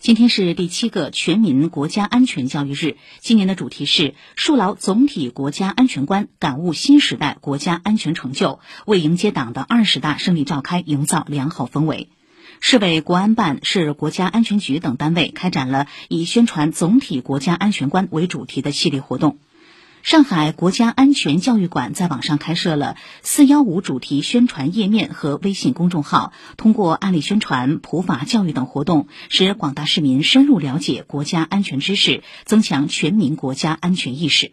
今天是第七个全民国家安全教育日，今年的主题是树牢总体国家安全观，感悟新时代国家安全成就，为迎接党的二十大胜利召开营造良好氛围。市委国安办、市国家安全局等单位开展了以宣传总体国家安全观为主题的系列活动。上海国家安全教育馆在网上开设了“四幺五”主题宣传页面和微信公众号，通过案例宣传、普法教育等活动，使广大市民深入了解国家安全知识，增强全民国家安全意识。